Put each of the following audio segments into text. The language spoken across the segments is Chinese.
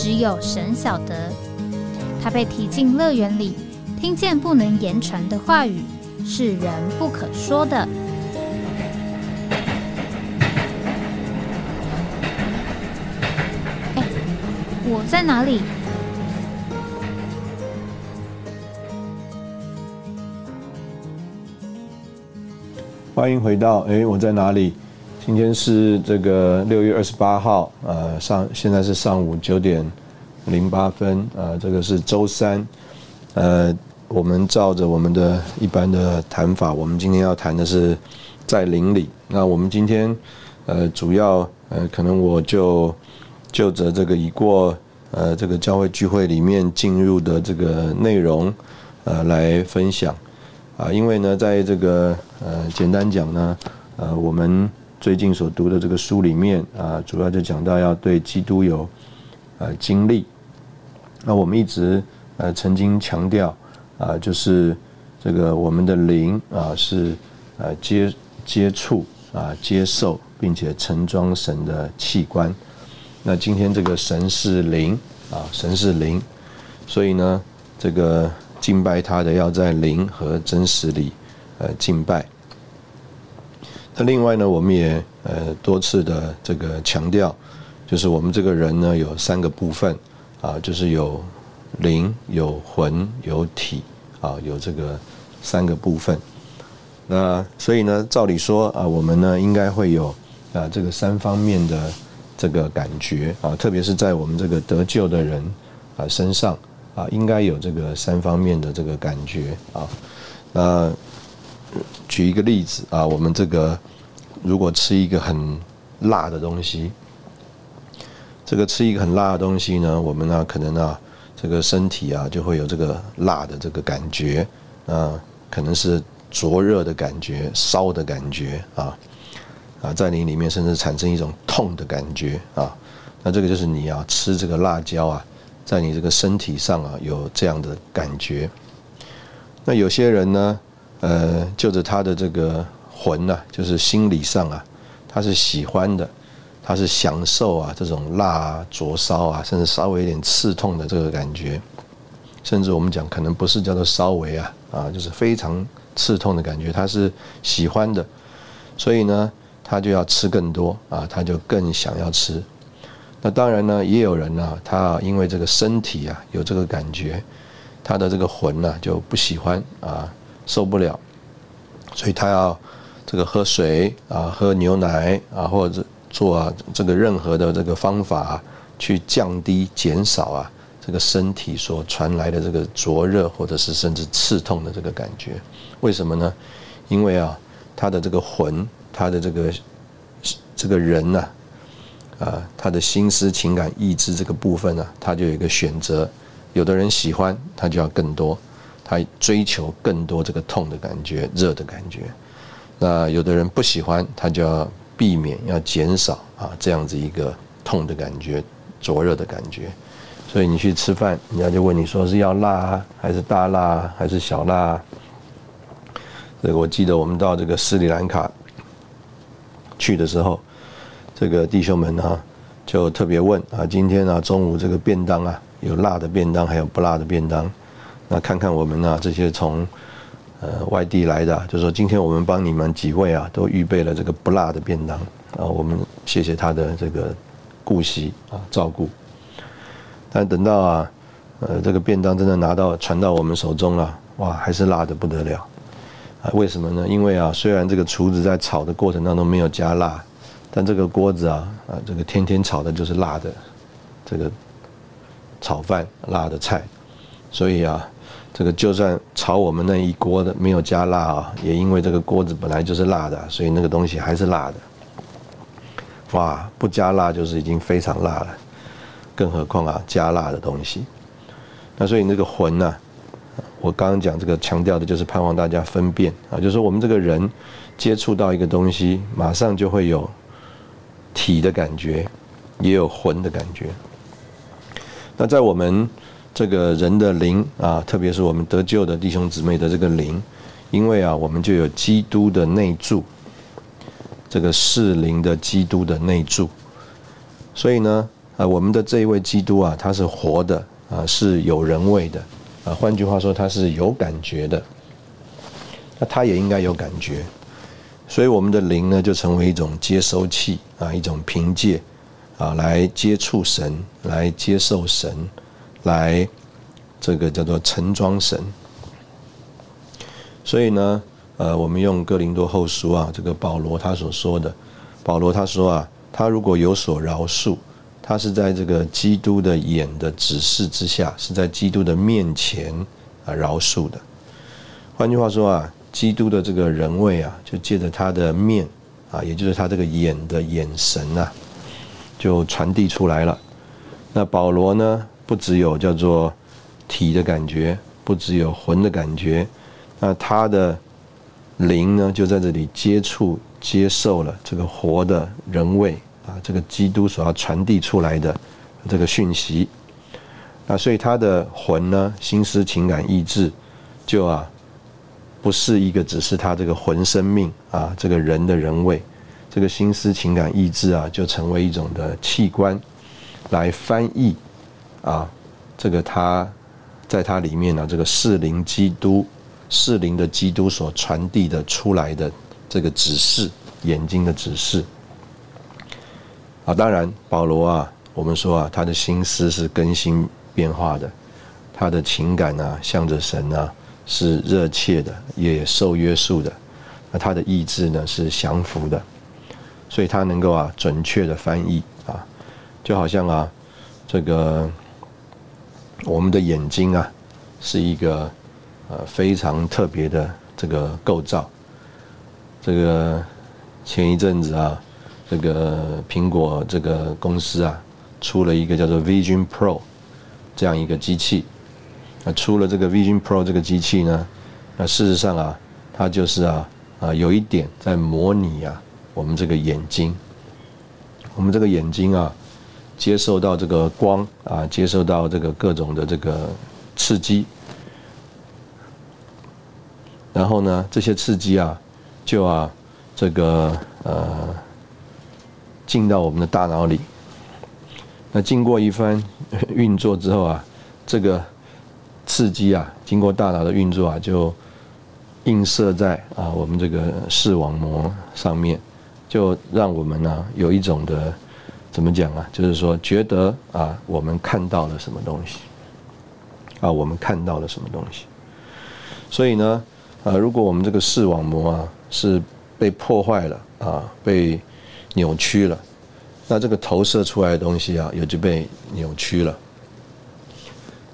只有神晓得，他被提进乐园里，听见不能言传的话语，是人不可说的。哎，我在哪里？欢迎回到哎，我在哪里？今天是这个六月二十八号，呃，上现在是上午九点零八分，呃，这个是周三，呃，我们照着我们的一般的谈法，我们今天要谈的是在邻里。那我们今天呃，主要呃，可能我就就着这个已过呃这个教会聚会里面进入的这个内容呃来分享啊，因为呢，在这个呃简单讲呢，呃，我们。最近所读的这个书里面啊，主要就讲到要对基督有呃经历。那我们一直呃曾经强调啊，就是这个我们的灵啊是呃接接触啊接受，并且盛装神的器官。那今天这个神是灵啊，神是灵，所以呢，这个敬拜他的要在灵和真实里呃敬拜。那另外呢，我们也呃多次的这个强调，就是我们这个人呢有三个部分啊，就是有灵、有魂、有体啊，有这个三个部分。那所以呢，照理说啊，我们呢应该会有啊这个三方面的这个感觉啊，特别是在我们这个得救的人啊身上啊，应该有这个三方面的这个感觉啊。那举一个例子啊，我们这个。如果吃一个很辣的东西，这个吃一个很辣的东西呢，我们呢可能啊，这个身体啊就会有这个辣的这个感觉啊，可能是灼热的感觉、烧的感觉啊啊，在你里面甚至产生一种痛的感觉啊，那这个就是你啊吃这个辣椒啊，在你这个身体上啊有这样的感觉。那有些人呢，呃，就着他的这个。魂呐，就是心理上啊，他是喜欢的，他是享受啊这种辣、灼烧啊，甚至稍微有点刺痛的这个感觉，甚至我们讲可能不是叫做稍微啊啊，就是非常刺痛的感觉，他是喜欢的，所以呢，他就要吃更多啊，他就更想要吃。那当然呢，也有人呢，他因为这个身体啊有这个感觉，他的这个魂呢就不喜欢啊，受不了，所以他要。这个喝水啊，喝牛奶啊，或者做啊这个任何的这个方法，去降低、减少啊这个身体所传来的这个灼热或者是甚至刺痛的这个感觉。为什么呢？因为啊，他的这个魂，他的这个这个人呐，啊，他的心思、情感、意志这个部分呢，他就有一个选择。有的人喜欢，他就要更多，他追求更多这个痛的感觉、热的感觉。那有的人不喜欢，他就要避免，要减少啊，这样子一个痛的感觉、灼热的感觉。所以你去吃饭，人家就问你说是要辣还是大辣还是小辣？这个我记得我们到这个斯里兰卡去的时候，这个弟兄们呢就特别问啊，今天啊中午这个便当啊有辣的便当，还有不辣的便当，那看看我们呢这些从。呃，外地来的，就说今天我们帮你们几位啊，都预备了这个不辣的便当啊，我们谢谢他的这个顾惜啊照顾。但等到啊，呃，这个便当真的拿到传到我们手中了，哇，还是辣的不得了啊！为什么呢？因为啊，虽然这个厨子在炒的过程当中没有加辣，但这个锅子啊，啊，这个天天炒的就是辣的这个炒饭、辣的菜，所以啊。这个就算炒我们那一锅的没有加辣啊，也因为这个锅子本来就是辣的，所以那个东西还是辣的。哇，不加辣就是已经非常辣了。更何况啊加辣的东西。那所以那个魂呢，我刚刚讲这个强调的就是盼望大家分辨啊，就是我们这个人接触到一个东西，马上就会有体的感觉，也有魂的感觉。那在我们这个人的灵啊，特别是我们得救的弟兄姊妹的这个灵，因为啊，我们就有基督的内住，这个是灵的基督的内住，所以呢，啊，我们的这一位基督啊，他是活的啊，是有人味的。啊，换句话说，他是有感觉的，那他也应该有感觉，所以我们的灵呢，就成为一种接收器啊，一种凭借。啊，来接触神，来接受神，来这个叫做盛装神。所以呢，呃，我们用哥林多后书啊，这个保罗他所说的，保罗他说啊，他如果有所饶恕，他是在这个基督的眼的指示之下，是在基督的面前啊饶恕的。换句话说啊，基督的这个人位啊，就借着他的面啊，也就是他这个眼的眼神啊。就传递出来了。那保罗呢？不只有叫做体的感觉，不只有魂的感觉，那他的灵呢，就在这里接触、接受了这个活的人位啊，这个基督所要传递出来的这个讯息。那所以他的魂呢，心思、情感、意志，就啊，不是一个只是他这个魂生命啊，这个人的人位。这个心思、情感、意志啊，就成为一种的器官，来翻译啊，这个他在他里面呢，这个适灵基督、适灵的基督所传递的出来的这个指示，眼睛的指示。啊，当然保罗啊，我们说啊，他的心思是更新变化的，他的情感啊，向着神啊，是热切的，也受约束的。那他的意志呢，是降服的。所以他能够啊准确的翻译啊，就好像啊这个我们的眼睛啊是一个呃非常特别的这个构造。这个前一阵子啊，这个苹果这个公司啊出了一个叫做 Vision Pro 这样一个机器。那出了这个 Vision Pro 这个机器呢，那事实上啊，它就是啊啊有一点在模拟啊。我们这个眼睛，我们这个眼睛啊，接受到这个光啊，接受到这个各种的这个刺激，然后呢，这些刺激啊，就啊，这个呃，进到我们的大脑里。那经过一番 运作之后啊，这个刺激啊，经过大脑的运作啊，就映射在啊我们这个视网膜上面。就让我们呢有一种的怎么讲啊？就是说觉得啊，我们看到了什么东西啊？我们看到了什么东西？所以呢，啊，如果我们这个视网膜啊是被破坏了啊，被扭曲了，那这个投射出来的东西啊也就被扭曲了。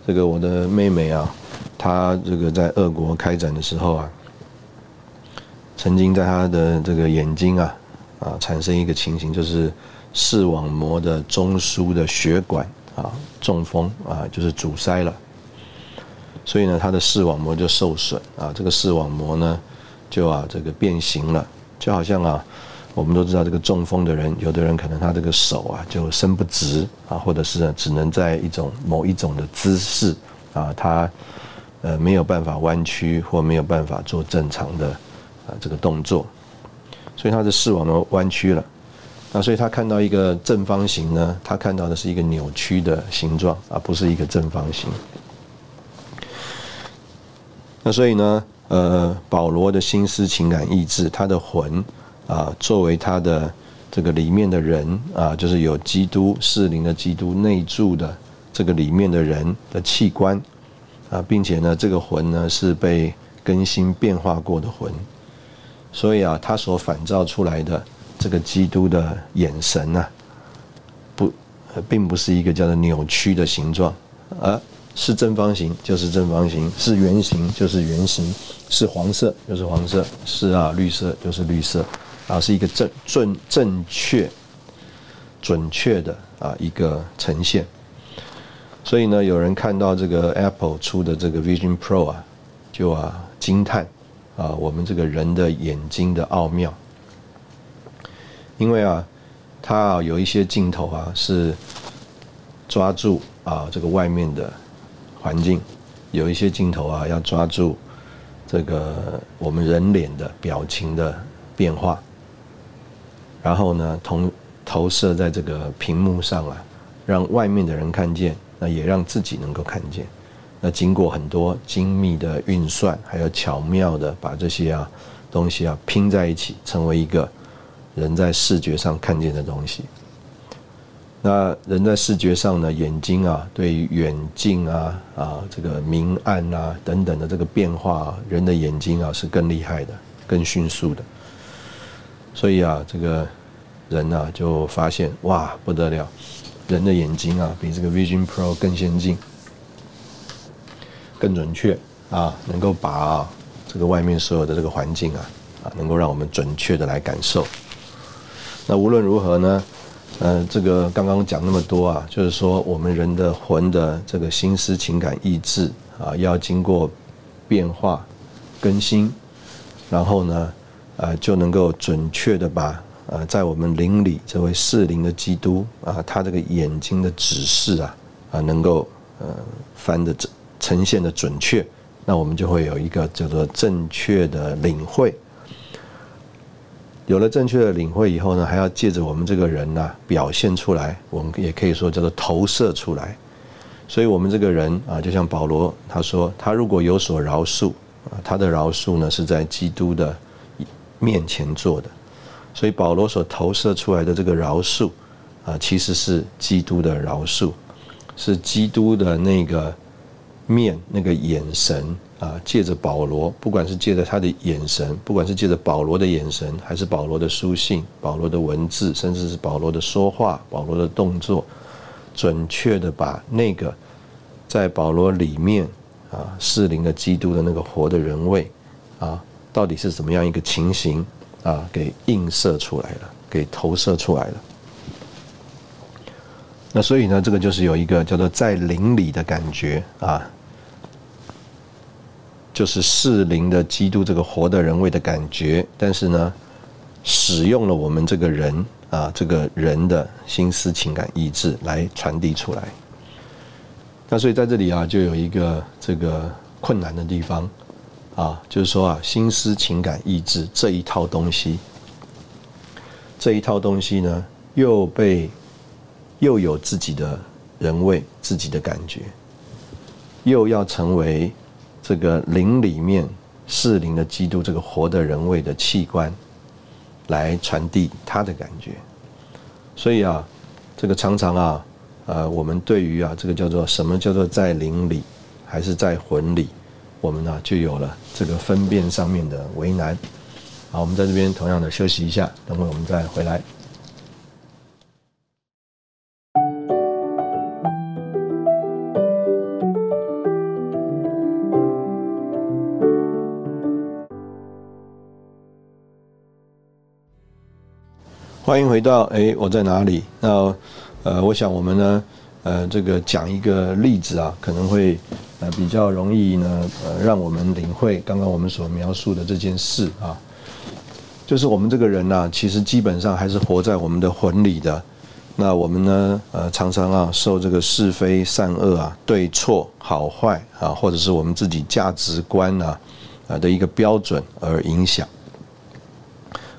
这个我的妹妹啊，她这个在俄国开展的时候啊，曾经在她的这个眼睛啊。啊，产生一个情形，就是视网膜的中枢的血管啊中风啊，就是阻塞了，所以呢，它的视网膜就受损啊，这个视网膜呢就啊这个变形了，就好像啊，我们都知道这个中风的人，有的人可能他这个手啊就伸不直啊，或者是呢只能在一种某一种的姿势啊，他呃没有办法弯曲或没有办法做正常的啊这个动作。所以他的视网膜弯曲了，那所以他看到一个正方形呢，他看到的是一个扭曲的形状，而不是一个正方形。那所以呢，呃，保罗的心思、情感、意志，他的魂啊，作为他的这个里面的人啊，就是有基督适灵的基督内住的这个里面的人的器官啊，并且呢，这个魂呢是被更新变化过的魂。所以啊，他所反照出来的这个基督的眼神呢，不，并不是一个叫做扭曲的形状，而是正方形就是正方形，是圆形就是圆形，是黄色就是黄色，是啊绿色就是绿色，啊是一个正正正确、准确的啊一个呈现。所以呢，有人看到这个 Apple 出的这个 Vision Pro 啊，就啊惊叹啊，我们这个人的眼睛的奥妙。因为啊，它啊有一些镜头啊是抓住啊这个外面的环境，有一些镜头啊要抓住这个我们人脸的表情的变化，然后呢，同投射在这个屏幕上啊，让外面的人看见，那也让自己能够看见。那经过很多精密的运算，还有巧妙的把这些啊东西啊拼在一起，成为一个人在视觉上看见的东西。那人在视觉上呢，眼睛啊，对于远近啊啊这个明暗啊等等的这个变化，人的眼睛啊是更厉害的，更迅速的。所以啊，这个。人啊，就发现哇不得了，人的眼睛啊比这个 Vision Pro 更先进、更准确啊，能够把这个外面所有的这个环境啊啊，能够让我们准确的来感受。那无论如何呢，呃，这个刚刚讲那么多啊，就是说我们人的魂的这个心思、情感、意志啊，要经过变化、更新，然后呢，呃，就能够准确的把。呃，在我们灵里这位适灵的基督啊，他这个眼睛的指示啊，啊，能够呃翻的呈现的准确，那我们就会有一个叫做正确的领会。有了正确的领会以后呢，还要借着我们这个人呐表现出来，我们也可以说叫做投射出来。所以，我们这个人啊，就像保罗他说，他如果有所饶恕啊，他的饶恕呢是在基督的面前做的。所以保罗所投射出来的这个饶恕，啊，其实是基督的饶恕，是基督的那个面、那个眼神啊，借着保罗，不管是借着他的眼神，不管是借着保罗的眼神，还是保罗的书信、保罗的文字，甚至是保罗的说话、保罗的动作，准确的把那个在保罗里面啊，适龄的基督的那个活的人位啊，到底是怎么样一个情形？啊，给映射出来了，给投射出来了。那所以呢，这个就是有一个叫做在灵里的感觉啊，就是适灵的基督这个活的人位的感觉。但是呢，使用了我们这个人啊，这个人的心思、情感、意志来传递出来。那所以在这里啊，就有一个这个困难的地方。啊，就是说啊，心思、情感、意志这一套东西，这一套东西呢，又被又有自己的人味、自己的感觉，又要成为这个灵里面是灵的基督这个活的人味的器官，来传递他的感觉。所以啊，这个常常啊，呃，我们对于啊，这个叫做什么叫做在灵里，还是在魂里？我们呢就有了这个分辨上面的为难。好，我们在这边同样的休息一下，等会我们再回来。欢迎回到哎，我在哪里？那呃，我想我们呢，呃，这个讲一个例子啊，可能会呃。比较容易呢，呃，让我们领会刚刚我们所描述的这件事啊，就是我们这个人呢，其实基本上还是活在我们的魂里的。那我们呢，呃，常常啊，受这个是非善恶啊、对错好坏啊，或者是我们自己价值观啊，啊的一个标准而影响，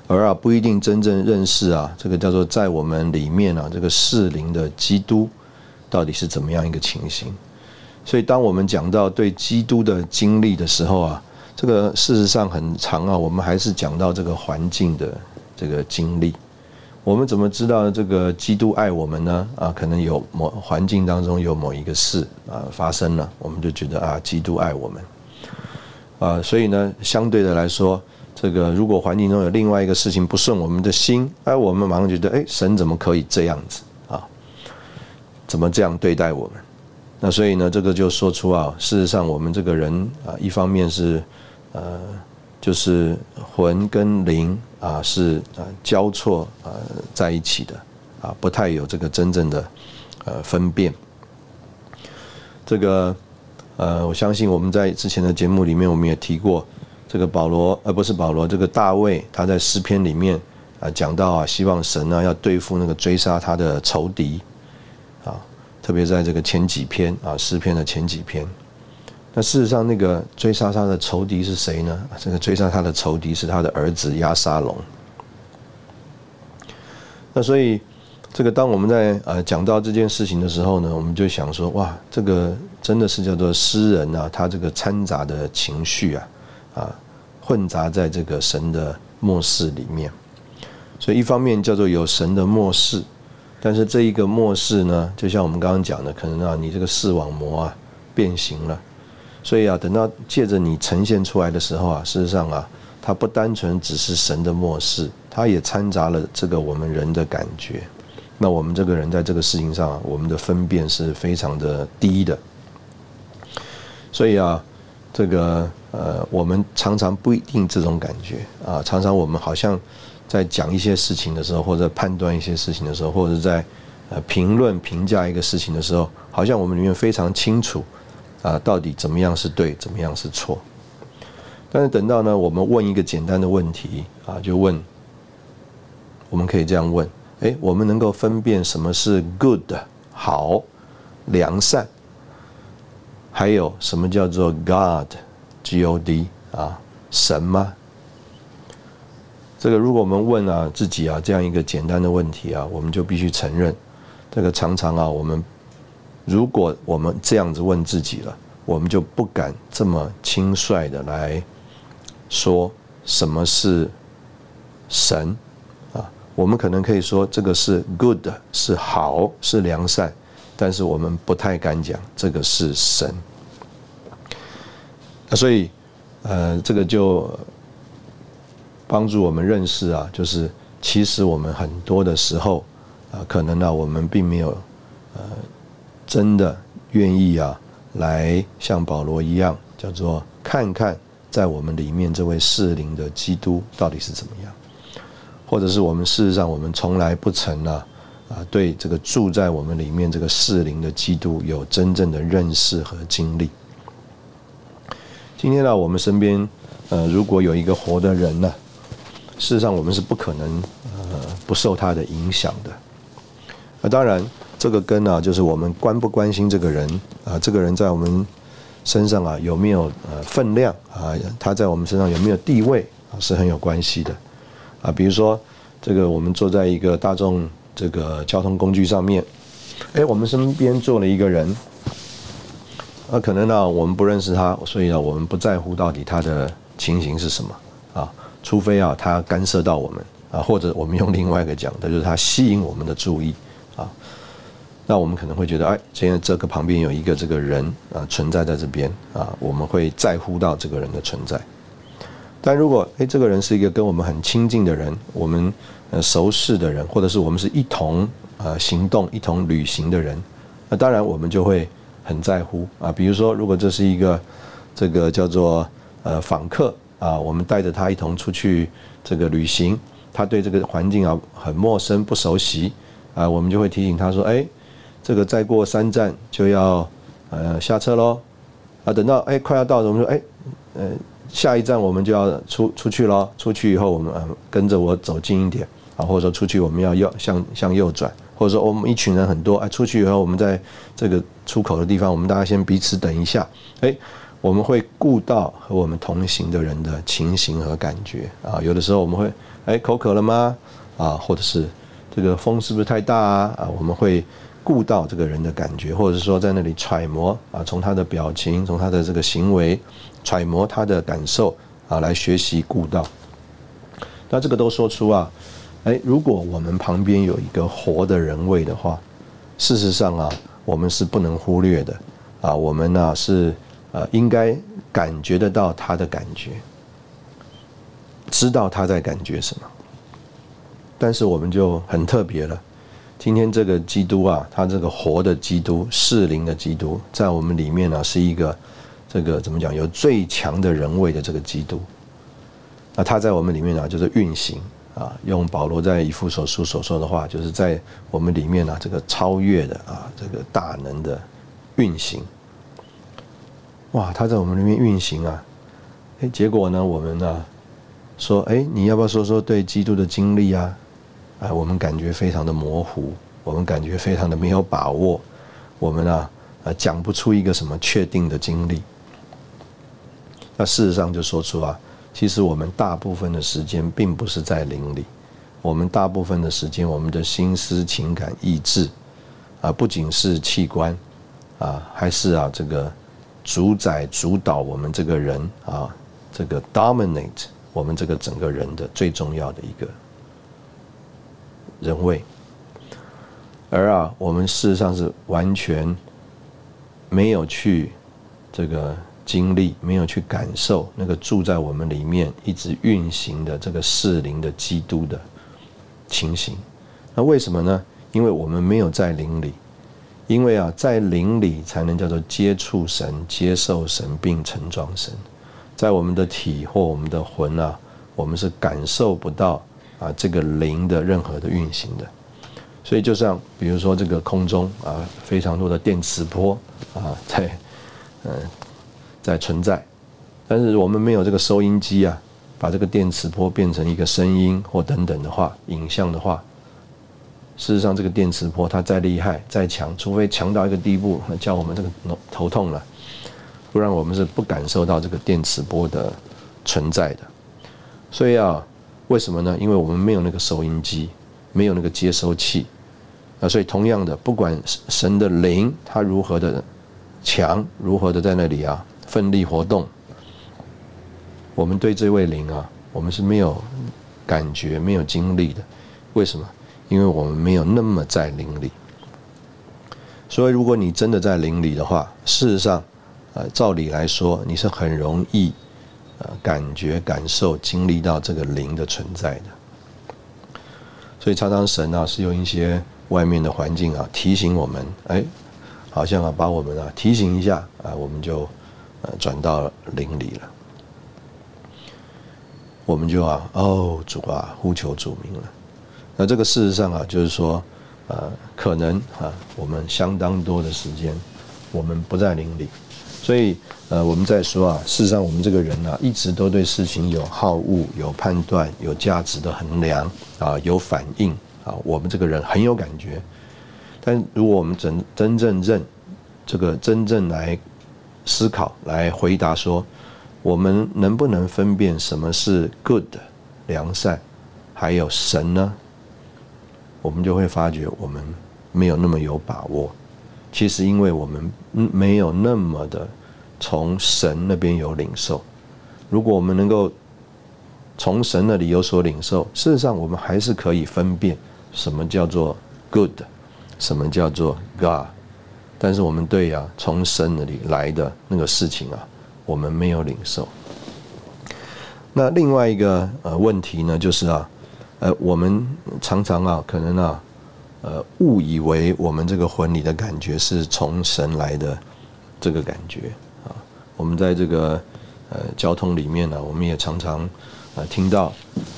而啊不一定真正认识啊，这个叫做在我们里面啊，这个适灵的基督到底是怎么样一个情形。所以，当我们讲到对基督的经历的时候啊，这个事实上很长啊。我们还是讲到这个环境的这个经历。我们怎么知道这个基督爱我们呢？啊，可能有某环境当中有某一个事啊发生了，我们就觉得啊，基督爱我们。啊，所以呢，相对的来说，这个如果环境中有另外一个事情不顺我们的心，哎，我们马上觉得，哎，神怎么可以这样子啊？怎么这样对待我们？那所以呢，这个就说出啊，事实上我们这个人啊，一方面是呃，就是魂跟灵啊是啊交错啊在一起的啊，不太有这个真正的呃分辨。这个呃，我相信我们在之前的节目里面，我们也提过，这个保罗，而不是保罗，这个大卫，他在诗篇里面啊讲到啊，希望神呢要对付那个追杀他的仇敌啊，特别在这个前几篇啊诗篇的前几篇。那事实上，那个追杀他的仇敌是谁呢？这个追杀他的仇敌是他的儿子亚沙龙。那所以，这个当我们在呃讲到这件事情的时候呢，我们就想说，哇，这个真的是叫做诗人啊，他这个掺杂的情绪啊，啊，混杂在这个神的末世里面。所以一方面叫做有神的末世，但是这一个末世呢，就像我们刚刚讲的，可能啊，你这个视网膜啊变形了。所以啊，等到借着你呈现出来的时候啊，事实上啊，它不单纯只是神的漠视，它也掺杂了这个我们人的感觉。那我们这个人在这个事情上，我们的分辨是非常的低的。所以啊，这个呃，我们常常不一定这种感觉啊，常常我们好像在讲一些事情的时候，或者判断一些事情的时候，或者在呃评论评价一个事情的时候，好像我们里面非常清楚。啊，到底怎么样是对，怎么样是错？但是等到呢，我们问一个简单的问题啊，就问，我们可以这样问：哎，我们能够分辨什么是 good 好、良善，还有什么叫做 God G O D 啊神吗？这个如果我们问啊自己啊这样一个简单的问题啊，我们就必须承认，这个常常啊我们。如果我们这样子问自己了，我们就不敢这么轻率的来说什么是神啊。我们可能可以说这个是 good，是好，是良善，但是我们不太敢讲这个是神。那所以，呃，这个就帮助我们认识啊，就是其实我们很多的时候啊，可能呢，我们并没有呃。真的愿意啊，来像保罗一样，叫做看看在我们里面这位适灵的基督到底是怎么样，或者是我们事实上我们从来不曾啊啊对这个住在我们里面这个适灵的基督有真正的认识和经历。今天呢，我们身边呃如果有一个活的人呢，事实上我们是不可能呃不受他的影响的。那当然。这个根啊，就是我们关不关心这个人啊？这个人在我们身上啊，有没有呃分量啊？他在我们身上有没有地位啊？是很有关系的啊。比如说，这个我们坐在一个大众这个交通工具上面，哎，我们身边坐了一个人，那可能呢，我们不认识他，所以呢，我们不在乎到底他的情形是什么啊？除非啊，他干涉到我们啊，或者我们用另外一个讲的，就是他吸引我们的注意啊。那我们可能会觉得，哎，现在这个旁边有一个这个人啊，存在在这边啊，我们会在乎到这个人的存在。但如果哎，这个人是一个跟我们很亲近的人，我们呃熟识的人，或者是我们是一同呃行动、一同旅行的人，那当然我们就会很在乎啊。比如说，如果这是一个这个叫做呃访客啊，我们带着他一同出去这个旅行，他对这个环境啊很陌生、不熟悉啊，我们就会提醒他说，哎。这个再过三站就要呃下车喽，啊，等到哎快要到了，我们说哎，呃下一站我们就要出出去喽。出去以后我们跟着我走近一点啊，或者说出去我们要右向向右转，或者说我们一群人很多哎，出去以后我们在这个出口的地方，我们大家先彼此等一下，哎，我们会顾到和我们同行的人的情形和感觉啊。有的时候我们会哎口渴了吗？啊，或者是这个风是不是太大啊？啊，我们会。顾到这个人的感觉，或者是说在那里揣摩啊，从他的表情，从他的这个行为揣摩他的感受啊，来学习顾到。那这个都说出啊，哎，如果我们旁边有一个活的人位的话，事实上啊，我们是不能忽略的啊，我们呢是呃应该感觉得到他的感觉，知道他在感觉什么。但是我们就很特别了。今天这个基督啊，他这个活的基督、适灵的基督，在我们里面呢，是一个这个怎么讲？有最强的人位的这个基督。那他在我们里面呢，就是运行啊。用保罗在以父所书所说的话，就是在我们里面呢，这个超越的啊，这个大能的运行哇，他在我们里面运行啊，哎，结果呢，我们呢说，哎，你要不要说说对基督的经历啊？哎，我们感觉非常的模糊，我们感觉非常的没有把握，我们呢啊，呃，讲不出一个什么确定的经历。那事实上就说出啊，其实我们大部分的时间并不是在灵里。我们大部分的时间，我们的心思、情感、意志，啊，不仅是器官，啊，还是啊，这个主宰、主导我们这个人啊，这个 dominate 我们这个整个人的最重要的一个人位。而啊，我们事实上是完全没有去这个经历，没有去感受那个住在我们里面一直运行的这个适灵的基督的。情形，那为什么呢？因为我们没有在灵里，因为啊，在灵里才能叫做接触神、接受神并成装神。在我们的体或我们的魂啊，我们是感受不到啊这个灵的任何的运行的。所以，就像比如说这个空中啊，非常多的电磁波啊，在嗯在存在，但是我们没有这个收音机啊。把这个电磁波变成一个声音或等等的话，影像的话，事实上这个电磁波它再厉害再强，除非强到一个地步，叫我们这个头痛了，不然我们是不感受到这个电磁波的存在的。所以啊，为什么呢？因为我们没有那个收音机，没有那个接收器啊。所以同样的，不管神的灵它如何的强，如何的在那里啊奋力活动。我们对这位灵啊，我们是没有感觉、没有经历的。为什么？因为我们没有那么在灵里。所以，如果你真的在灵里的话，事实上，呃，照理来说，你是很容易呃感觉、感受、经历到这个灵的存在的。所以，常常神啊是用一些外面的环境啊提醒我们，哎，好像啊把我们啊提醒一下啊，我们就呃转到灵里了。我们就啊，哦，主啊，呼求主名了。那这个事实上啊，就是说，呃，可能啊，我们相当多的时间，我们不在灵里，所以呃，我们在说啊，事实上我们这个人呢，一直都对事情有好恶、有判断、有价值的衡量啊，有反应啊，我们这个人很有感觉。但如果我们真真正认这个真正来思考、来回答说。我们能不能分辨什么是 good 良善，还有神呢？我们就会发觉我们没有那么有把握。其实，因为我们没有那么的从神那边有领受。如果我们能够从神那里有所领受，事实上我们还是可以分辨什么叫做 good，什么叫做 God。但是我们对呀，从神那里来的那个事情啊。我们没有领受。那另外一个呃问题呢，就是啊，呃，我们常常啊，可能啊，呃，误以为我们这个婚礼的感觉是从神来的这个感觉啊。我们在这个呃交通里面呢，我们也常常啊听到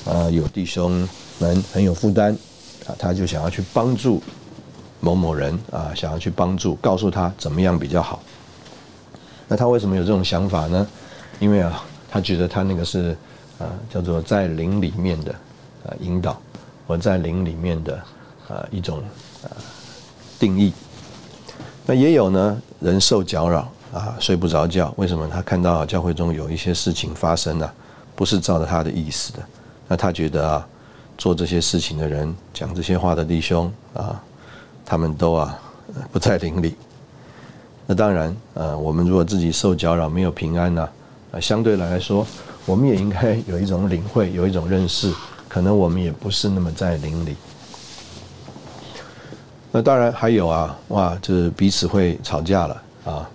啊有弟兄们很有负担啊，他就想要去帮助某某人啊，想要去帮助，告诉他怎么样比较好。那他为什么有这种想法呢？因为啊，他觉得他那个是啊，叫做在灵里面的啊引导，或在灵里面的啊一种啊定义。那也有呢，人受搅扰啊，睡不着觉。为什么？他看到教会中有一些事情发生了，不是照着他的意思的。那他觉得啊，做这些事情的人，讲这些话的弟兄啊，他们都啊不在灵里。那当然，呃，我们如果自己受搅扰没有平安呢，啊，相对来说，我们也应该有一种领会，有一种认识，可能我们也不是那么在灵里。那当然还有啊，哇，就是彼此会吵架了啊，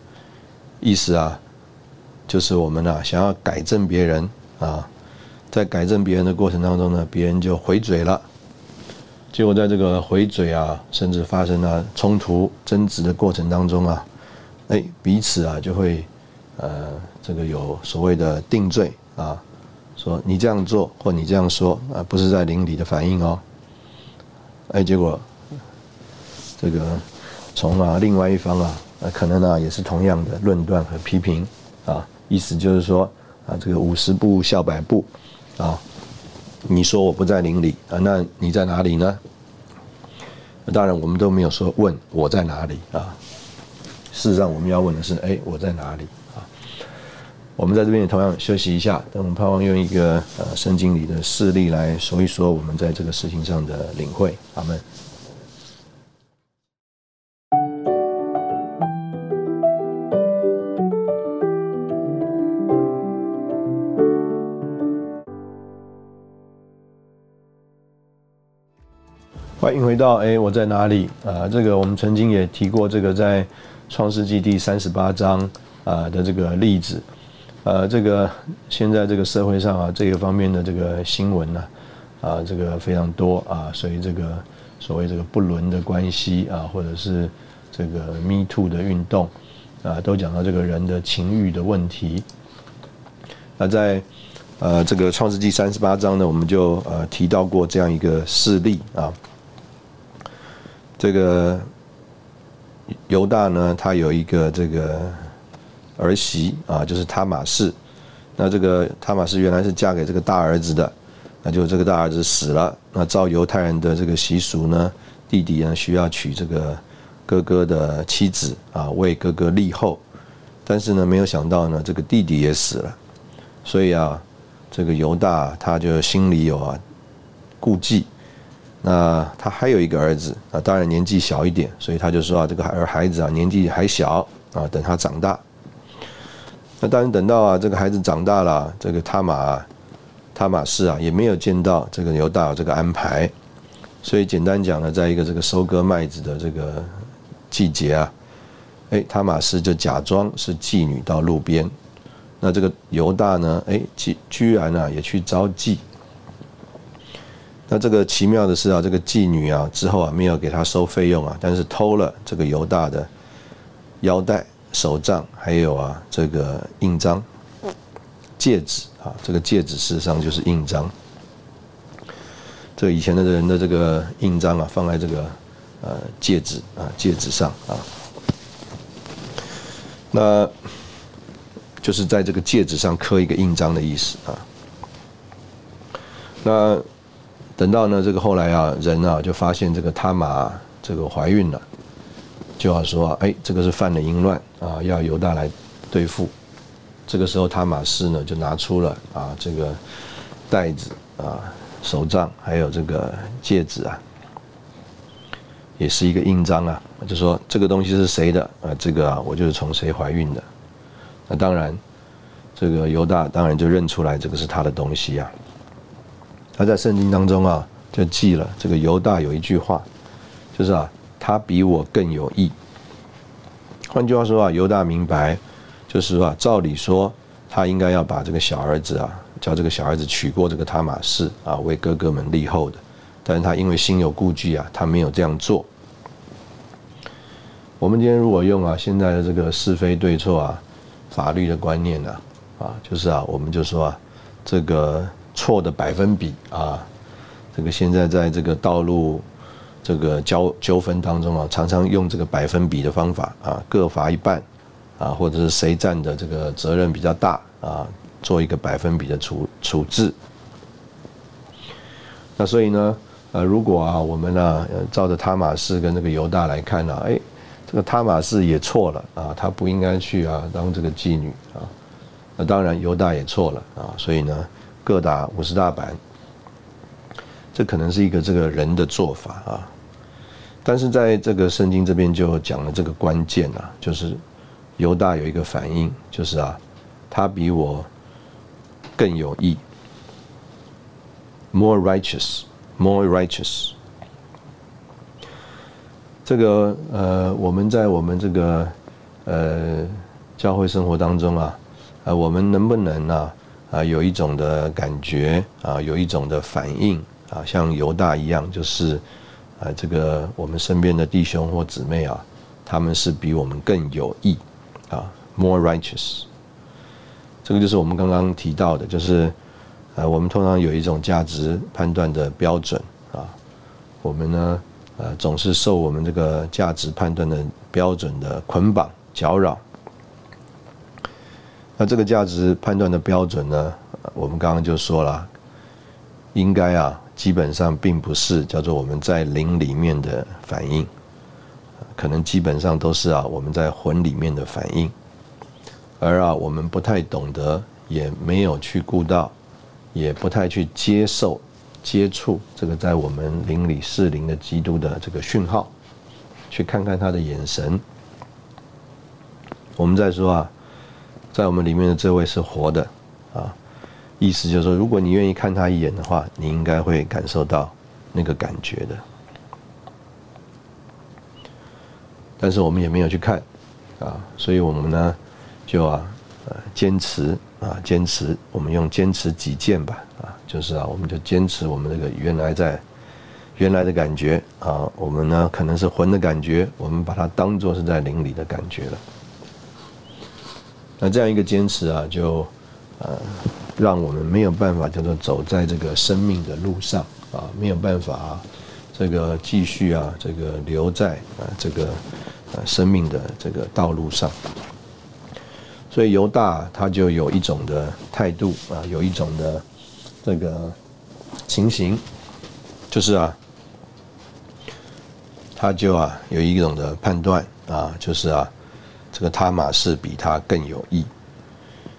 意思啊，就是我们啊想要改正别人啊，在改正别人的过程当中呢，别人就回嘴了，结果在这个回嘴啊，甚至发生了冲突争执的过程当中啊。哎，彼此啊就会，呃，这个有所谓的定罪啊，说你这样做或你这样说啊，不是在邻里的反应哦。哎，结果这个从啊另外一方啊，可能呢也是同样的论断和批评啊，意思就是说啊，这个五十步笑百步啊。你说我不在林里啊，那你在哪里呢？当然，我们都没有说问我在哪里啊。事实上，我们要问的是，哎，我在哪里啊？我们在这边也同样休息一下，等我们盼望用一个呃圣经里的事例来说一说我们在这个事情上的领会。阿门。回到哎，我在哪里啊？这个我们曾经也提过，这个在创世纪第三十八章啊的这个例子，呃，这个现在这个社会上啊，这个方面的这个新闻呢，啊，这个非常多啊，所以这个所谓这个不伦的关系啊，或者是这个 Me Too 的运动啊，都讲到这个人的情欲的问题。那在呃这个创世纪三十八章呢，我们就呃提到过这样一个事例啊。这个犹大呢，他有一个这个儿媳啊，就是塔玛氏。那这个塔玛氏原来是嫁给这个大儿子的，那就这个大儿子死了。那照犹太人的这个习俗呢，弟弟呢需要娶这个哥哥的妻子啊，为哥哥立后。但是呢，没有想到呢，这个弟弟也死了，所以啊，这个犹大他就心里有啊顾忌。那他还有一个儿子啊，当然年纪小一点，所以他就说啊，这个儿孩子啊年纪还小啊，等他长大。那当然等到啊这个孩子长大了，这个他马他马氏啊也没有见到这个犹大这个安排，所以简单讲呢，在一个这个收割麦子的这个季节啊，哎，他马氏就假装是妓女到路边，那这个犹大呢，哎，居居然呢也去招妓。那这个奇妙的是啊，这个妓女啊之后啊没有给他收费用啊，但是偷了这个犹大的腰带、手杖，还有啊这个印章、戒指啊，这个戒指事实上就是印章。这以前的人的这个印章啊，放在这个呃戒指啊戒指上啊，那就是在这个戒指上刻一个印章的意思啊，那。等到呢，这个后来啊，人啊就发现这个他玛这个怀孕了，就要说，哎，这个是犯了淫乱啊，要犹大来对付。这个时候，他玛氏呢就拿出了啊这个袋子啊、手杖，还有这个戒指啊，也是一个印章啊，就说这个东西是谁的啊？这个啊，我就是从谁怀孕的。那当然，这个犹大当然就认出来这个是他的东西啊。他在圣经当中啊，就记了这个犹大有一句话，就是啊，他比我更有义。换句话说啊，犹大明白，就是说啊，照理说他应该要把这个小儿子啊，叫这个小儿子娶过这个他玛氏啊，为哥哥们立后的，但是他因为心有顾忌啊，他没有这样做。我们今天如果用啊现在的这个是非对错啊，法律的观念呢，啊，就是啊，我们就说啊，这个。错的百分比啊，这个现在在这个道路这个交纠纷当中啊，常常用这个百分比的方法啊，各罚一半啊，或者是谁占的这个责任比较大啊，做一个百分比的处处置。那所以呢，呃，如果啊，我们呢，照着塔马士跟那个犹大来看呢，哎，这个塔马士也错了啊，他不应该去啊当这个妓女啊。那当然犹大也错了啊，所以呢。各打五十大板，这可能是一个这个人的做法啊，但是在这个圣经这边就讲了这个关键啊，就是犹大有一个反应，就是啊，他比我更有义，more righteous，more righteous。这个呃，我们在我们这个呃教会生活当中啊，呃，我们能不能啊？啊，有一种的感觉啊，有一种的反应啊，像犹大一样，就是啊，这个我们身边的弟兄或姊妹啊，他们是比我们更有益啊，more righteous。这个就是我们刚刚提到的，就是呃，我们通常有一种价值判断的标准啊，我们呢，呃，总是受我们这个价值判断的标准的捆绑搅扰。那这个价值判断的标准呢，我们刚刚就说了，应该啊，基本上并不是叫做我们在灵里面的反应，可能基本上都是啊我们在魂里面的反应，而啊我们不太懂得，也没有去顾到，也不太去接受、接触这个在我们灵里是灵的基督的这个讯号，去看看他的眼神。我们在说啊。在我们里面的这位是活的，啊，意思就是说，如果你愿意看他一眼的话，你应该会感受到那个感觉的。但是我们也没有去看，啊，所以我们呢，就啊，呃，坚持啊，坚持，我们用坚持己见吧，啊，就是啊，我们就坚持我们这个原来在原来的感觉啊，我们呢可能是魂的感觉，我们把它当做是在灵里的感觉了。那这样一个坚持啊，就呃，让我们没有办法叫做走在这个生命的路上啊，没有办法，这个继续啊，这个留在啊这个呃生命的这个道路上。所以犹大他就有一种的态度啊，有一种的这个情形，就是啊，他就啊有一种的判断啊，就是啊。这个他马士比他更有益，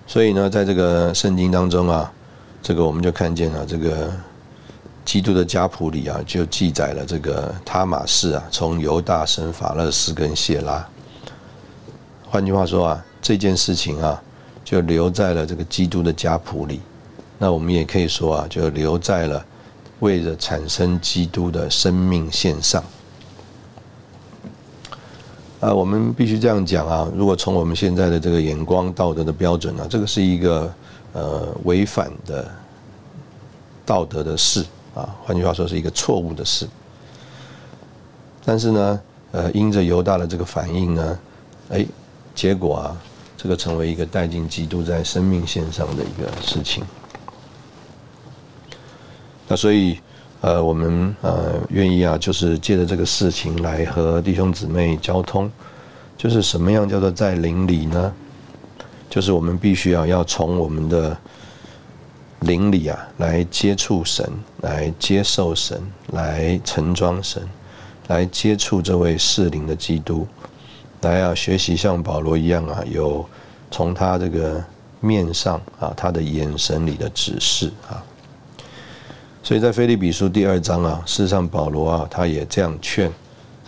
所以呢，在这个圣经当中啊，这个我们就看见了这个基督的家谱里啊，就记载了这个他马士啊，从犹大生法勒斯跟谢拉。换句话说啊，这件事情啊，就留在了这个基督的家谱里。那我们也可以说啊，就留在了为了产生基督的生命线上。啊，我们必须这样讲啊！如果从我们现在的这个眼光、道德的标准呢，这个是一个呃违反的道德的事啊。换句话说，是一个错误的事。但是呢，呃，因着犹大的这个反应呢，哎，结果啊，这个成为一个带进基督在生命线上的一个事情。那所以。呃，我们呃愿意啊，就是借着这个事情来和弟兄姊妹交通，就是什么样叫做在灵里呢？就是我们必须要要从我们的灵里啊来接触神，来接受神，来盛装神，来接触这位适灵的基督，来啊学习像保罗一样啊，有从他这个面上啊他的眼神里的指示啊。所以在菲利比书第二章啊，事实上保罗啊，他也这样劝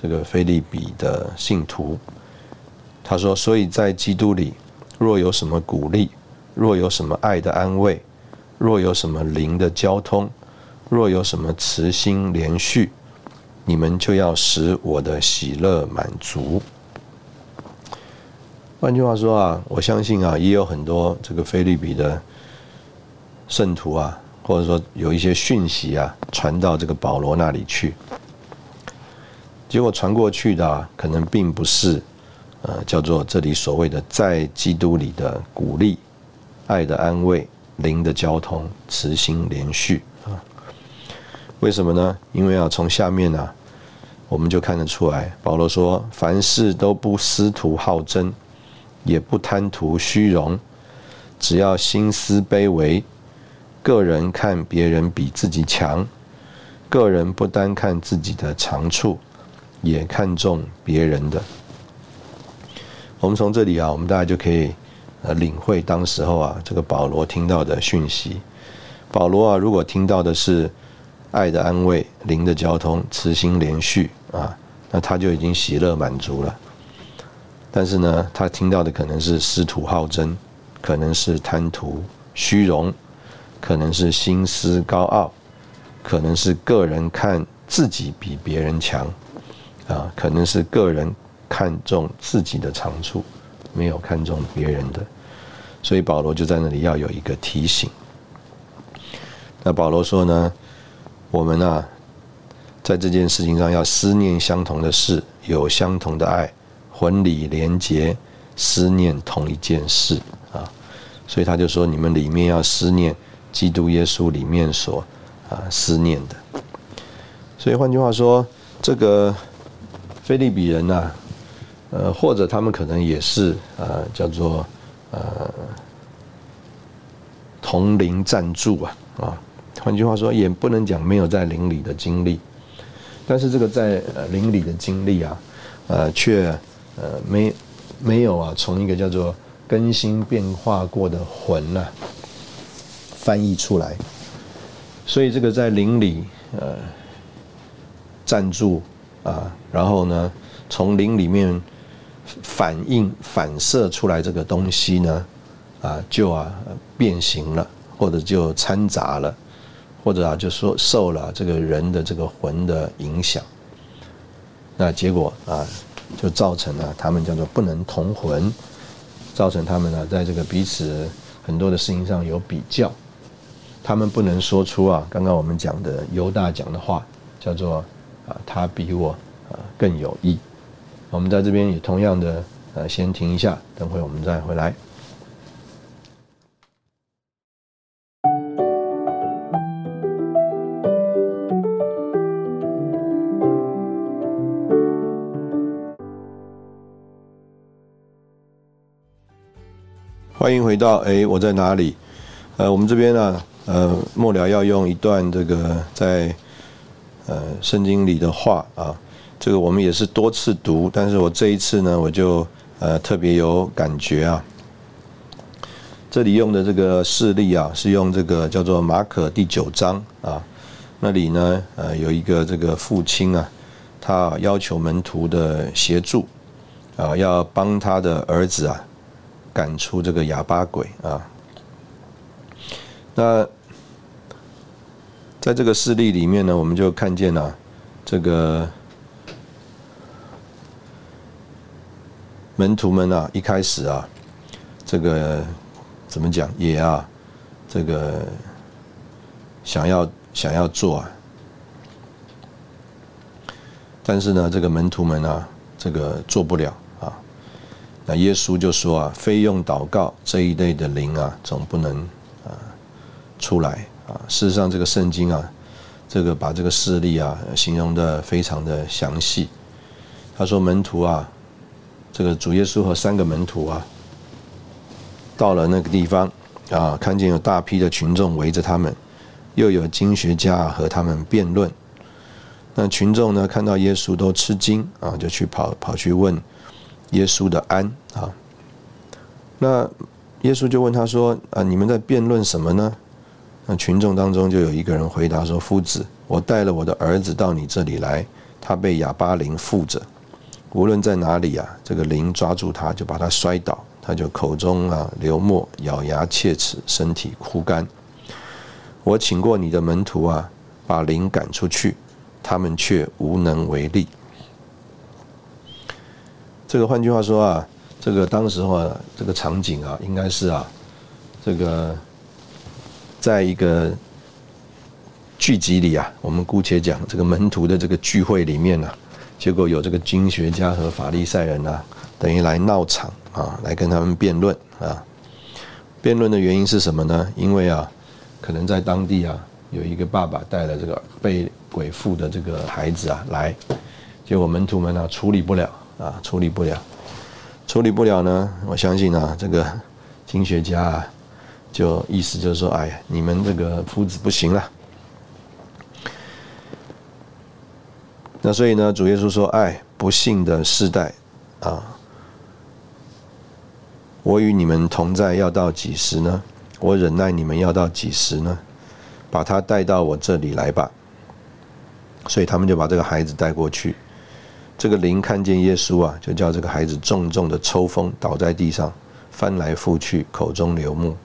这个菲利比的信徒。他说：“所以在基督里，若有什么鼓励，若有什么爱的安慰，若有什么灵的交通，若有什么慈心连续，你们就要使我的喜乐满足。”换句话说啊，我相信啊，也有很多这个菲利比的圣徒啊。或者说有一些讯息啊传到这个保罗那里去，结果传过去的可能并不是，呃，叫做这里所谓的在基督里的鼓励、爱的安慰、灵的交通、慈心连续啊。为什么呢？因为啊，从下面呢，我们就看得出来，保罗说：凡事都不思图好争，也不贪图虚荣，只要心思卑微。个人看别人比自己强，个人不单看自己的长处，也看重别人的。我们从这里啊，我们大家就可以呃领会当时候啊，这个保罗听到的讯息。保罗啊，如果听到的是爱的安慰、灵的交通、慈心连续啊，那他就已经喜乐满足了。但是呢，他听到的可能是师徒好争，可能是贪图虚荣。可能是心思高傲，可能是个人看自己比别人强，啊，可能是个人看重自己的长处，没有看重别人的，所以保罗就在那里要有一个提醒。那保罗说呢，我们啊，在这件事情上要思念相同的事，有相同的爱，魂理连结，思念同一件事啊，所以他就说，你们里面要思念。基督耶稣里面所啊思念的，所以换句话说，这个菲利比人呐，呃，或者他们可能也是呃叫做呃同灵赞助啊啊，换句话说，也不能讲没有在灵里的经历，但是这个在呃灵里的经历啊，呃，却呃没没有啊，从一个叫做更新变化过的魂呐翻译出来，所以这个在灵里呃暂住啊，然后呢，从灵里面反映反射出来这个东西呢。啊，就啊变形了，或者就掺杂了，或者啊就说受了这个人的这个魂的影响，那结果啊就造成了他们叫做不能同魂，造成他们呢在这个彼此很多的事情上有比较，他们不能说出啊刚刚我们讲的犹大讲的话，叫做啊他比我啊更有益。我们在这边也同样的呃先停一下，等会我们再回来。欢迎回到哎，我在哪里？呃，我们这边呢，呃，末了要用一段这个在呃圣经里的话啊，这个我们也是多次读，但是我这一次呢，我就呃特别有感觉啊。这里用的这个事例啊，是用这个叫做马可第九章啊，那里呢，呃，有一个这个父亲啊，他要求门徒的协助啊，要帮他的儿子啊。赶出这个哑巴鬼啊！那在这个事例里面呢，我们就看见了这个门徒们啊，一开始啊，这个怎么讲也啊，这个想要想要做啊，但是呢，这个门徒们啊，这个做不了啊。那耶稣就说啊，非用祷告这一类的灵啊，总不能啊出来啊。事实上，这个圣经啊，这个把这个事例啊形容的非常的详细。他说门徒啊，这个主耶稣和三个门徒啊，到了那个地方啊，看见有大批的群众围着他们，又有经学家和他们辩论。那群众呢，看到耶稣都吃惊啊，就去跑跑去问。耶稣的安啊，那耶稣就问他说：“啊，你们在辩论什么呢？”那群众当中就有一个人回答说：“夫子，我带了我的儿子到你这里来，他被哑巴灵附着，无论在哪里啊，这个灵抓住他，就把他摔倒，他就口中啊流沫，咬牙切齿，身体枯干。我请过你的门徒啊，把灵赶出去，他们却无能为力。”这个换句话说啊，这个当时话这个场景啊，应该是啊，这个在一个聚集里啊，我们姑且讲这个门徒的这个聚会里面呢，结果有这个经学家和法利赛人啊，等于来闹场啊，来跟他们辩论啊。辩论的原因是什么呢？因为啊，可能在当地啊，有一个爸爸带了这个被鬼附的这个孩子啊来，结果门徒们呢处理不了。啊，处理不了，处理不了呢。我相信啊，这个经学家啊，就意思就是说，哎呀，你们这个夫子不行了。那所以呢，主耶稣说：“哎，不幸的世代啊，我与你们同在要到几时呢？我忍耐你们要到几时呢？把他带到我这里来吧。”所以他们就把这个孩子带过去。这个灵看见耶稣啊，就叫这个孩子重重的抽风，倒在地上，翻来覆去，口中流沫。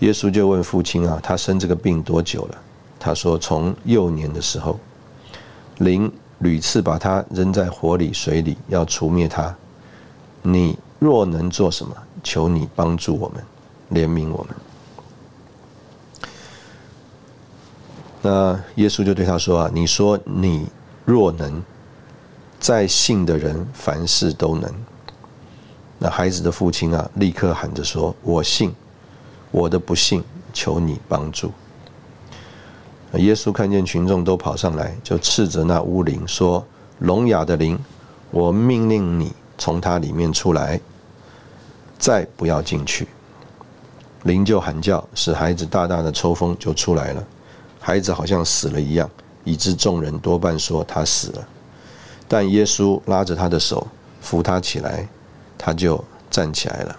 耶稣就问父亲啊，他生这个病多久了？他说从幼年的时候，灵屡次把他扔在火里、水里，要除灭他。你若能做什么，求你帮助我们，怜悯我们。那耶稣就对他说啊，你说你若能。在信的人凡事都能。那孩子的父亲啊，立刻喊着说：“我信，我的不幸，求你帮助。”耶稣看见群众都跑上来，就斥责那巫灵说：“聋哑的灵，我命令你从他里面出来，再不要进去。”灵就喊叫，使孩子大大的抽风就出来了，孩子好像死了一样，以致众人多半说他死了。但耶稣拉着他的手，扶他起来，他就站起来了。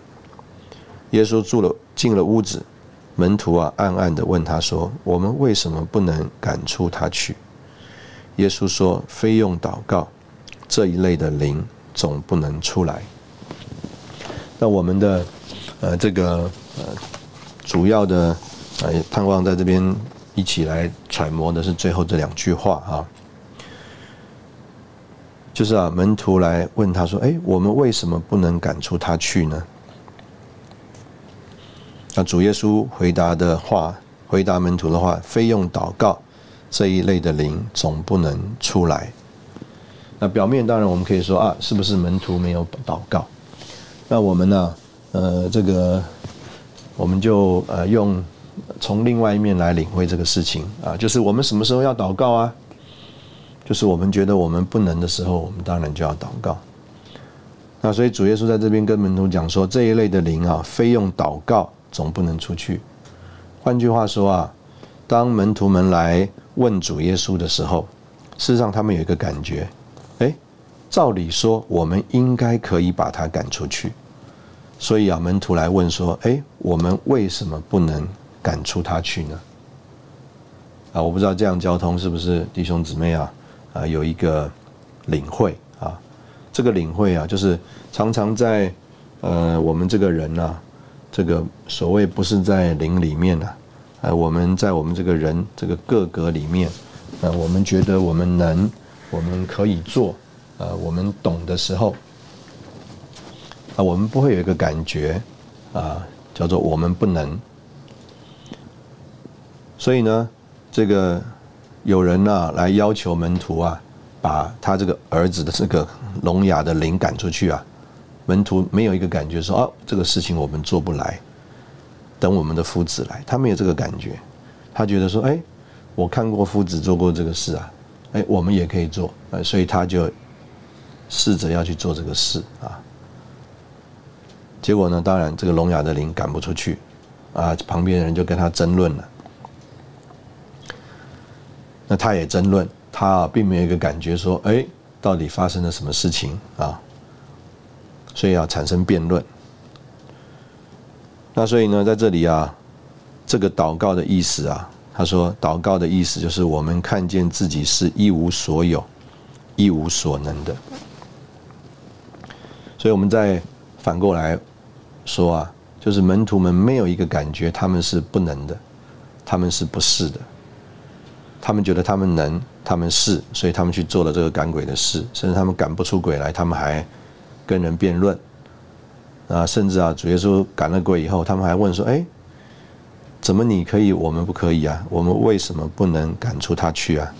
耶稣住了进了屋子，门徒啊暗暗的问他说：“我们为什么不能赶出他去？”耶稣说：“非用祷告，这一类的灵总不能出来。”那我们的呃这个呃主要的呃盼望在这边一起来揣摩的是最后这两句话啊。就是啊，门徒来问他说：“哎，我们为什么不能赶出他去呢？”那主耶稣回答的话，回答门徒的话：“非用祷告，这一类的灵总不能出来。”那表面当然我们可以说啊，是不是门徒没有祷告？那我们呢？呃，这个我们就呃用从另外一面来领会这个事情啊，就是我们什么时候要祷告啊？就是我们觉得我们不能的时候，我们当然就要祷告。那所以主耶稣在这边跟门徒讲说，这一类的灵啊，非用祷告总不能出去。换句话说啊，当门徒们来问主耶稣的时候，事实上他们有一个感觉，哎，照理说我们应该可以把他赶出去。所以啊，门徒来问说，哎，我们为什么不能赶出他去呢？啊，我不知道这样交通是不是弟兄姊妹啊？啊，有一个领会啊，这个领会啊，就是常常在呃，我们这个人呢，这个所谓不是在灵里面呢，呃，我们在我们这个人这个个格里面，呃，我们觉得我们能，我们可以做，呃，我们懂的时候，啊，我们不会有一个感觉啊，叫做我们不能，所以呢，这个。有人呢来要求门徒啊，把他这个儿子的这个聋哑的灵赶出去啊。门徒没有一个感觉说哦，这个事情我们做不来，等我们的夫子来，他没有这个感觉。他觉得说，哎，我看过夫子做过这个事啊，哎，我们也可以做，呃，所以他就试着要去做这个事啊。结果呢，当然这个聋哑的灵赶不出去，啊，旁边的人就跟他争论了。那他也争论，他并没有一个感觉说，哎，到底发生了什么事情啊？所以要产生辩论。那所以呢，在这里啊，这个祷告的意思啊，他说，祷告的意思就是我们看见自己是一无所有、一无所能的。所以我们再反过来说啊，就是门徒们没有一个感觉，他们是不能的，他们是不是的。他们觉得他们能，他们是，所以他们去做了这个赶鬼的事，甚至他们赶不出鬼来，他们还跟人辩论。啊，甚至啊，主耶稣赶了鬼以后，他们还问说：“哎，怎么你可以，我们不可以啊？我们为什么不能赶出他去啊？”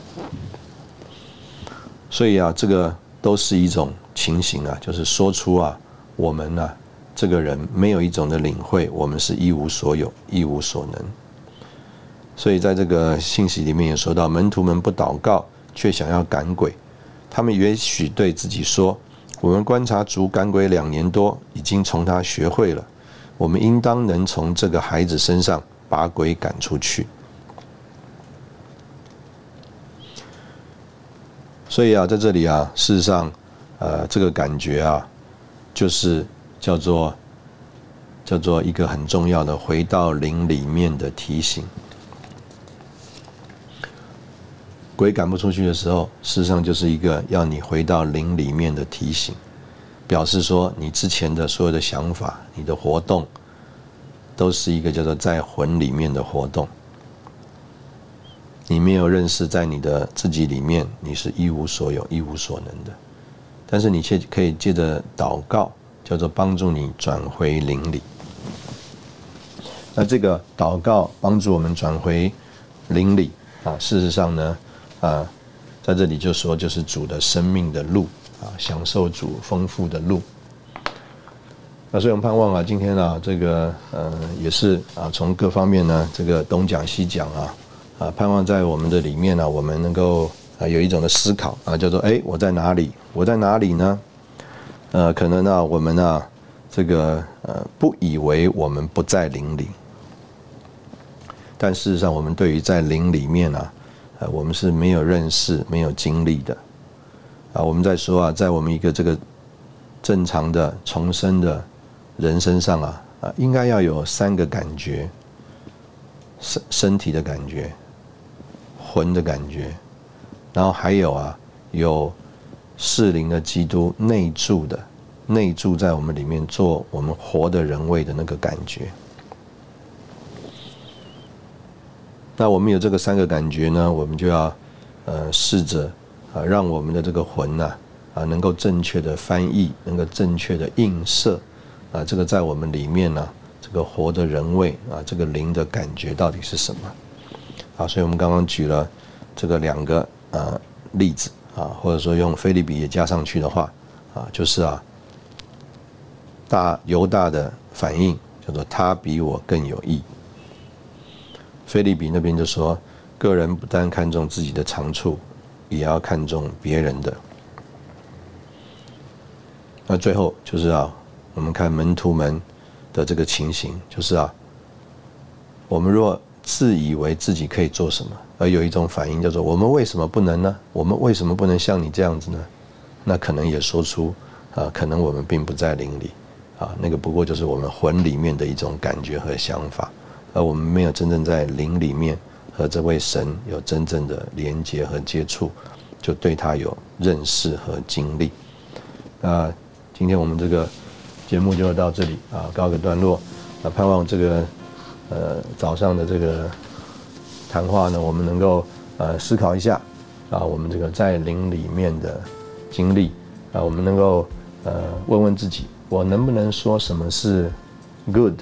所以啊，这个都是一种情形啊，就是说出啊，我们呢，这个人没有一种的领会，我们是一无所有，一无所能。所以在这个信息里面也说到，门徒们不祷告，却想要赶鬼。他们也许对自己说：“我们观察竹赶鬼两年多，已经从他学会了。我们应当能从这个孩子身上把鬼赶出去。”所以啊，在这里啊，事实上，呃，这个感觉啊，就是叫做叫做一个很重要的回到灵里面的提醒。鬼赶不出去的时候，事实上就是一个要你回到灵里面的提醒，表示说你之前的所有的想法、你的活动，都是一个叫做在魂里面的活动。你没有认识在你的自己里面，你是一无所有、一无所能的，但是你却可以借着祷告，叫做帮助你转回灵里。那这个祷告帮助我们转回灵里啊，事实上呢？啊，在这里就说，就是主的生命的路啊，享受主丰富的路。那所以我们盼望啊，今天啊，这个呃，也是啊，从各方面呢，这个东讲西讲啊，啊，盼望在我们的里面呢，我们能够啊，有一种的思考啊，叫做哎，我在哪里？我在哪里呢？呃，可能呢，我们呢，这个呃，不以为我们不在灵里，但事实上，我们对于在灵里面啊，呃，我们是没有认识、没有经历的。啊，我们在说啊，在我们一个这个正常的重生的人身上啊，啊，应该要有三个感觉：身身体的感觉、魂的感觉，然后还有啊，有适灵的基督内住的、内住在我们里面做我们活的人位的那个感觉。那我们有这个三个感觉呢，我们就要呃试着啊，让我们的这个魂呐啊能够正确的翻译，能够正确的映射啊，这个在我们里面呢，这个活的人位啊，这个灵的感觉到底是什么？啊，所以我们刚刚举了这个两个呃例子啊，或者说用菲利比也加上去的话啊，就是啊大犹大的反应叫做他比我更有益。菲利比那边就说，个人不单看重自己的长处，也要看重别人的。那最后就是啊，我们看门徒们的这个情形，就是啊，我们若自以为自己可以做什么，而有一种反应叫做我们为什么不能呢？我们为什么不能像你这样子呢？那可能也说出啊，可能我们并不在灵里啊，那个不过就是我们魂里面的一种感觉和想法。而我们没有真正在灵里面和这位神有真正的连接和接触，就对他有认识和经历。那今天我们这个节目就到这里啊，告个段落。那盼望这个呃早上的这个谈话呢，我们能够呃思考一下啊，我们这个在灵里面的经历啊，我们能够呃问问自己，我能不能说什么是 good？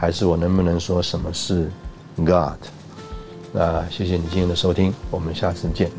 还是我能不能说什么是 God？那谢谢你今天的收听，我们下次见。